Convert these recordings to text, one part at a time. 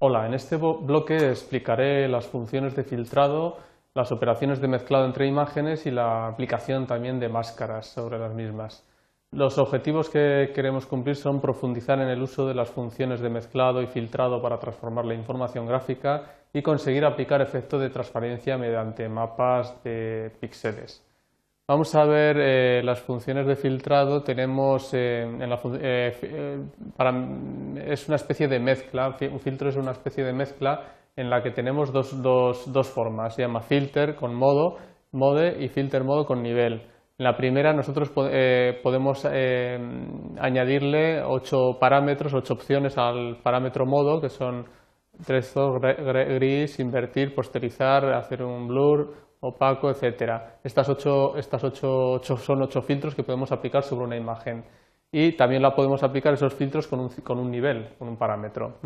Hola, en este bloque explicaré las funciones de filtrado, las operaciones de mezclado entre imágenes y la aplicación también de máscaras sobre las mismas. Los objetivos que queremos cumplir son profundizar en el uso de las funciones de mezclado y filtrado para transformar la información gráfica y conseguir aplicar efectos de transparencia mediante mapas de píxeles. Vamos a ver eh, las funciones de filtrado. Tenemos eh, eh, es una especie de mezcla. Un filtro es una especie de mezcla en la que tenemos dos, dos, dos formas. Se llama filter con modo, mode y filter modo con nivel. En la primera nosotros podemos añadirle ocho parámetros, ocho opciones al parámetro modo, que son tres gris, invertir, posterizar, hacer un blur, opaco, etcétera. Estas ocho, ocho, son ocho filtros que podemos aplicar sobre una imagen y también la podemos aplicar esos filtros con un, nivel, con un parámetro.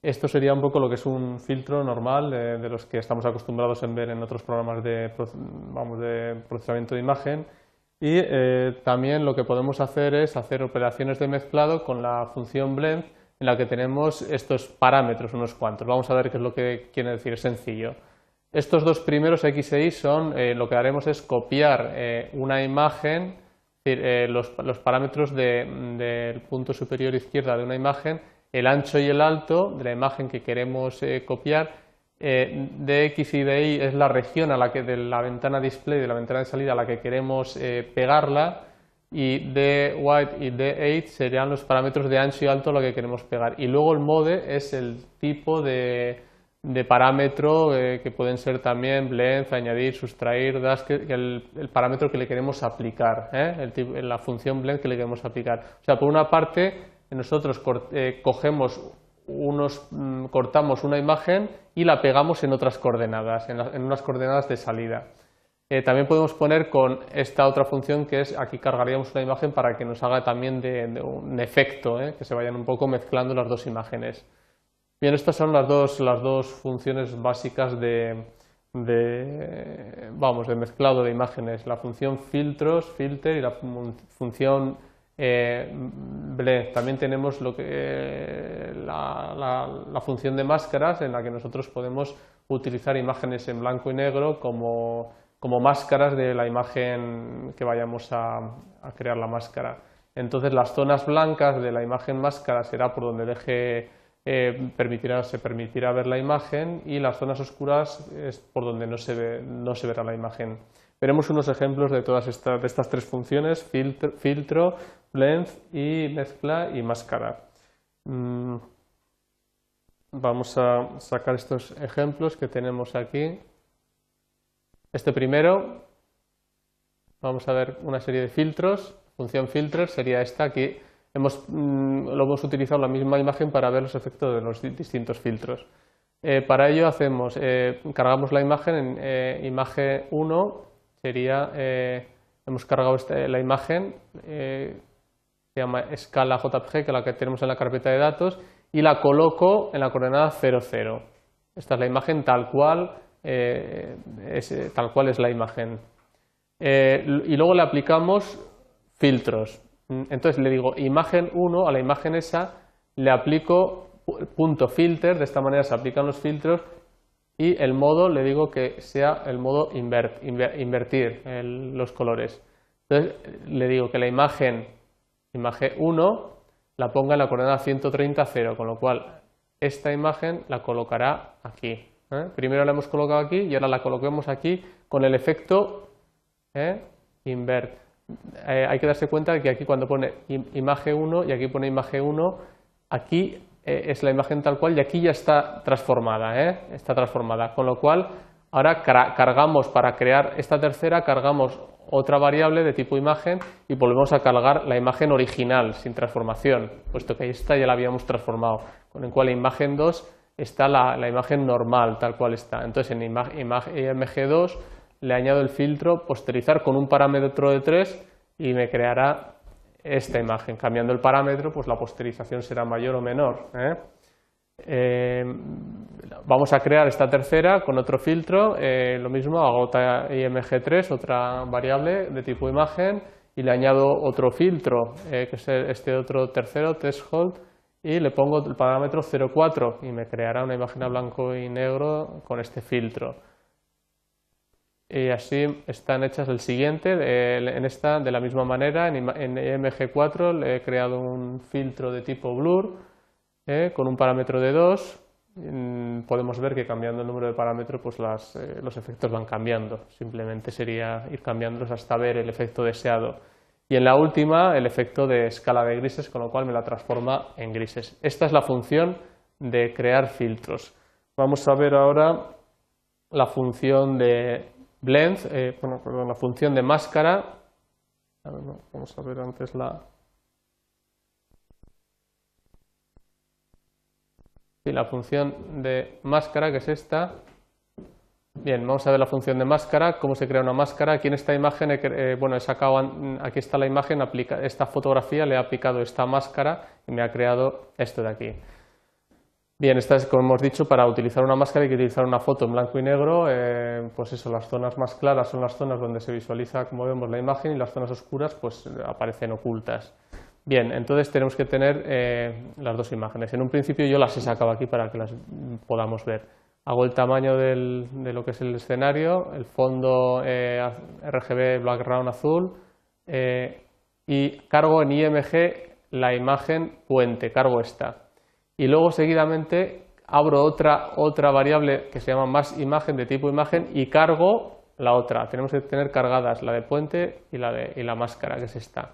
Esto sería un poco lo que es un filtro normal de, los que estamos acostumbrados a ver en otros programas de, vamos, de procesamiento de imagen. Y eh, también lo que podemos hacer es hacer operaciones de mezclado con la función blend en la que tenemos estos parámetros, unos cuantos. Vamos a ver qué es lo que quiere decir, sencillo. Estos dos primeros X e Y son, eh, lo que haremos es copiar eh, una imagen, eh, los, parámetros del punto superior izquierda de una imagen, el ancho y el alto de la imagen que queremos copiar, de X y de Y es la región a la que de la ventana display, de la ventana de salida a la que queremos pegarla, y de white y de 8 serían los parámetros de ancho y alto a lo que queremos pegar. Y luego el mode es el tipo de, de parámetro eh, que pueden ser también blend, añadir, sustraer, das, que, el, parámetro que le queremos aplicar, ¿eh? la función blend que le queremos aplicar. O sea, por una parte, nosotros eh, cogemos unos, mm, cortamos una imagen y la pegamos en otras coordenadas, en, unas coordenadas de salida. también podemos poner con esta otra función que es, aquí cargaríamos una imagen para que nos haga también de un efecto, que se vayan un poco mezclando las dos imágenes. Bien, estas son las dos, las dos funciones básicas de, vamos, de mezclado de imágenes, la función filtros, filter y la función eh, blend. También tenemos lo que, la, función de máscaras en la que nosotros podemos utilizar imágenes en blanco y negro como, como máscaras de la imagen que vayamos a, a, crear la máscara. Entonces las zonas blancas de la imagen máscara será por donde deje eh, permitirá, se permitirá ver la imagen y las zonas oscuras es por donde no se, ve, no se verá la imagen. Veremos unos ejemplos de todas estas, de estas tres funciones, filtro, filtro, blend y mezcla y máscara. Mm, vamos a sacar estos ejemplos que tenemos aquí. Este primero, vamos a ver una serie de filtros. Función filter sería esta aquí hemos, mm, lo hemos utilizado la misma imagen para ver los efectos de los distintos filtros. Eh, para ello hacemos, eh, cargamos la imagen en eh, imagen 1, sería, hemos cargado este, la imagen, se llama escala JPG, que es la que tenemos en la carpeta de datos, y la coloco en la coordenada 00. Esta es la imagen tal cual, tal cual es la imagen. y luego le aplicamos filtros. Mm, entonces le digo imagen 1 a la imagen esa, le aplico punto filter, de esta manera se aplican los filtros y el modo le digo que sea el modo invertir los colores. Entonces le digo que la imagen, imagen 1 la ponga en la coordenada 130, 0, con lo cual esta imagen la colocará aquí. ¿eh? Primero la hemos colocado aquí y ahora la coloquemos aquí con el efecto ¿eh? invert. Eh, hay que darse cuenta de que aquí cuando pone imagen 1 y aquí pone imagen 1, aquí eh, es la imagen tal cual y aquí ya está transformada, ¿eh? está transformada. Con lo cual, ahora cargamos para crear esta tercera, cargamos otra variable de tipo imagen y volvemos a cargar la imagen original sin transformación, puesto que esta ya la habíamos transformado. Con lo cual, en imagen 2 está la, la imagen normal, tal cual está. Entonces, en imagen img2 le añado el filtro posterizar con un parámetro de 3 y me creará esta imagen. Cambiando el parámetro, pues la posterización será mayor o menor. ¿eh? Eh, vamos a crear esta tercera con otro filtro, eh, lo mismo, hago otra img3, otra variable de tipo imagen, y le añado otro filtro, que es este otro tercero, threshold, y le pongo el parámetro 0,4 y me creará una imagen a blanco y negro con este filtro. Y así están hechas el siguiente, en esta de la misma manera, en MG4 le he creado un filtro de tipo blur eh, con un parámetro de 2 podemos ver que cambiando el número de parámetros pues eh, los efectos van cambiando. Simplemente sería ir cambiándolos hasta ver el efecto deseado. Y en la última, el efecto de escala de grises, con lo cual me la transforma en grises. Esta es la función de crear filtros. Vamos a ver ahora la función de blend, eh, bueno, la función de máscara. vamos a ver antes la, y la función de máscara, que es esta. Bien, vamos a ver la función de máscara, cómo se crea una máscara. Aquí en esta imagen, eh, bueno, he sacado, aquí está la imagen, aplica, esta fotografía le he aplicado esta máscara y me ha creado esto de aquí. Bien, esta es, como hemos dicho, para utilizar una máscara hay que utilizar una foto en blanco y negro. Eh, pues eso, las zonas más claras son las zonas donde se visualiza, como vemos, la imagen y las zonas oscuras pues aparecen ocultas. Bien, entonces tenemos que tener eh, las dos imágenes. En un principio yo las he sacado aquí para que las podamos ver. Hago el tamaño de lo que es el escenario, el fondo eh, RGB background azul eh, y cargo en IMG la imagen puente, cargo esta. Y luego seguidamente abro otra, otra variable que se llama más imagen de tipo imagen y cargo la otra. Tenemos que tener cargadas la de puente y la, de, y la máscara, que es esta.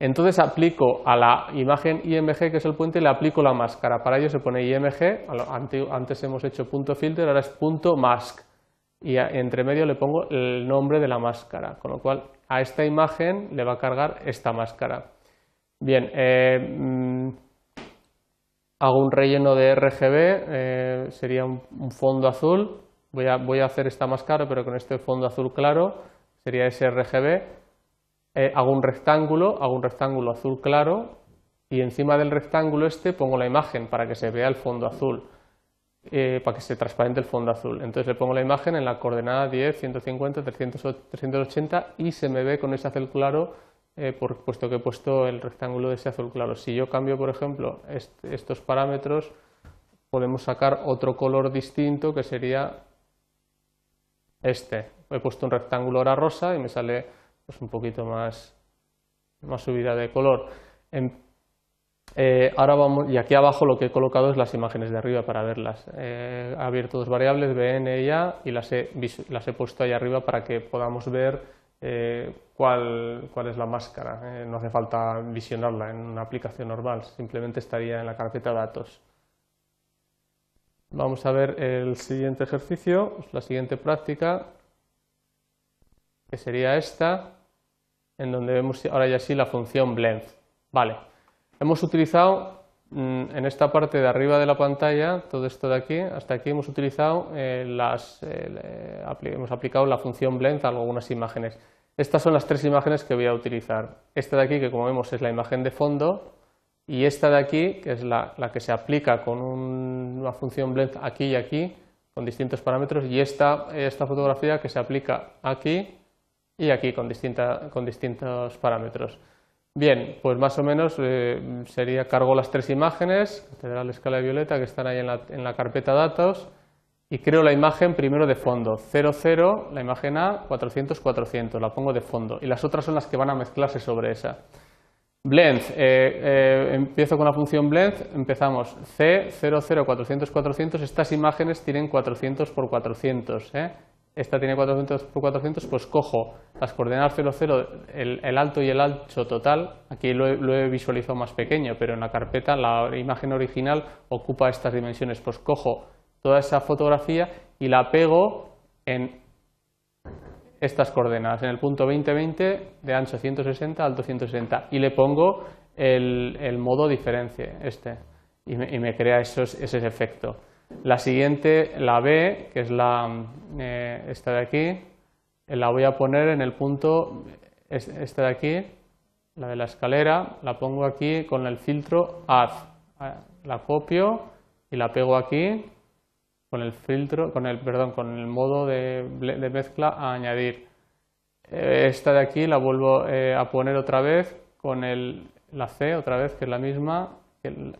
Entonces aplico a la imagen IMG, que es el puente, le aplico la máscara. Para ello se pone IMG, antes hemos hecho punto filter, ahora es punto mask. Y entre medio le pongo el nombre de la máscara, con lo cual a esta imagen le va a cargar esta máscara. Bien, eh, mm, hago un relleno de RGB, eh, sería un, fondo azul. Voy a, voy a hacer esta máscara, pero con este fondo azul claro, sería ese RGB eh, hago un rectángulo, hago un rectángulo azul claro y encima del rectángulo este pongo la imagen para que se vea el fondo azul, eh, para que se transparente el fondo azul. Entonces le pongo la imagen en la coordenada 10, 150, 380 y se me ve con ese azul claro eh, por, puesto que he puesto el rectángulo de ese azul claro. Si yo cambio, por ejemplo, estos parámetros, podemos sacar otro color distinto que sería este. He puesto un rectángulo ahora rosa y me sale pues un poquito más, más subida de color. Eh, ahora vamos, y aquí abajo lo que he colocado es las imágenes de arriba para verlas. he abierto dos variables, bn y a, y las he, las he puesto ahí arriba para que podamos ver eh, cuál, cuál, es la máscara. Eh, no hace falta visionarla en una aplicación normal, simplemente estaría en la carpeta datos. Vamos a ver el siguiente ejercicio, la siguiente práctica, que sería esta en donde vemos ahora ya sí la función blend. Vale, hemos utilizado en esta parte de arriba de la pantalla, todo esto de aquí, hasta aquí hemos utilizado eh, las, eh, hemos aplicado la función blend a algunas imágenes. Estas son las tres imágenes que voy a utilizar. Esta de aquí, que como vemos es la imagen de fondo, y esta de aquí, que es la, que se aplica con una función blend aquí y aquí, con distintos parámetros, y esta, esta fotografía que se aplica aquí y aquí con, con distintos parámetros. Bien, pues más o menos eh, sería cargo las tres imágenes, la escala de violeta que están ahí en la, carpeta datos y creo la imagen primero de fondo, 0, 0, la imagen A, 400, 400, la pongo de fondo y las otras son las que van a mezclarse sobre esa. Blend, eh, eh, empiezo con la función blend, empezamos C, 0, 0, 400, 400, estas imágenes tienen 400 por 400, ¿eh? Esta tiene 400 por 400, pues cojo las coordenadas 0, 0, el, alto y el ancho total, aquí lo he, visualizado más pequeño, pero en la carpeta la imagen original ocupa estas dimensiones, pues cojo toda esa fotografía y la pego en estas coordenadas, en el punto 2020 de ancho 160, alto 160, y le pongo el, modo diferencia, este, y me, crea ese efecto. La siguiente, la B, que es la, eh, esta de aquí, la voy a poner en el punto, esta de aquí, la de la escalera, la pongo aquí con el filtro Add. La copio y la pego aquí con el filtro, con el, perdón, con el modo de, mezcla a añadir. Eh, esta de aquí la vuelvo eh, a poner otra vez con el, la C, otra vez, que es la misma,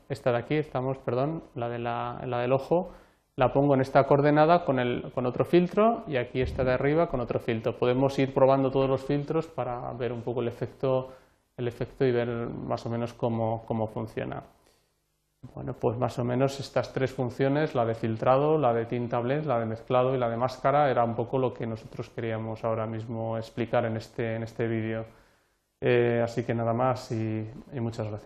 esta de aquí, estamos, perdón, la, de la, la del ojo, la pongo en esta coordenada con, el, con otro filtro y aquí esta de arriba con otro filtro. Podemos ir probando todos los filtros para ver un poco el efecto, el efecto y ver más o menos cómo, cómo funciona. Bueno, pues más o menos estas tres funciones, la de filtrado, la de tinta blend, la de mezclado y la de máscara, era un poco lo que nosotros queríamos ahora mismo explicar en este, en este vídeo. Eh, así que nada más y muchas gracias.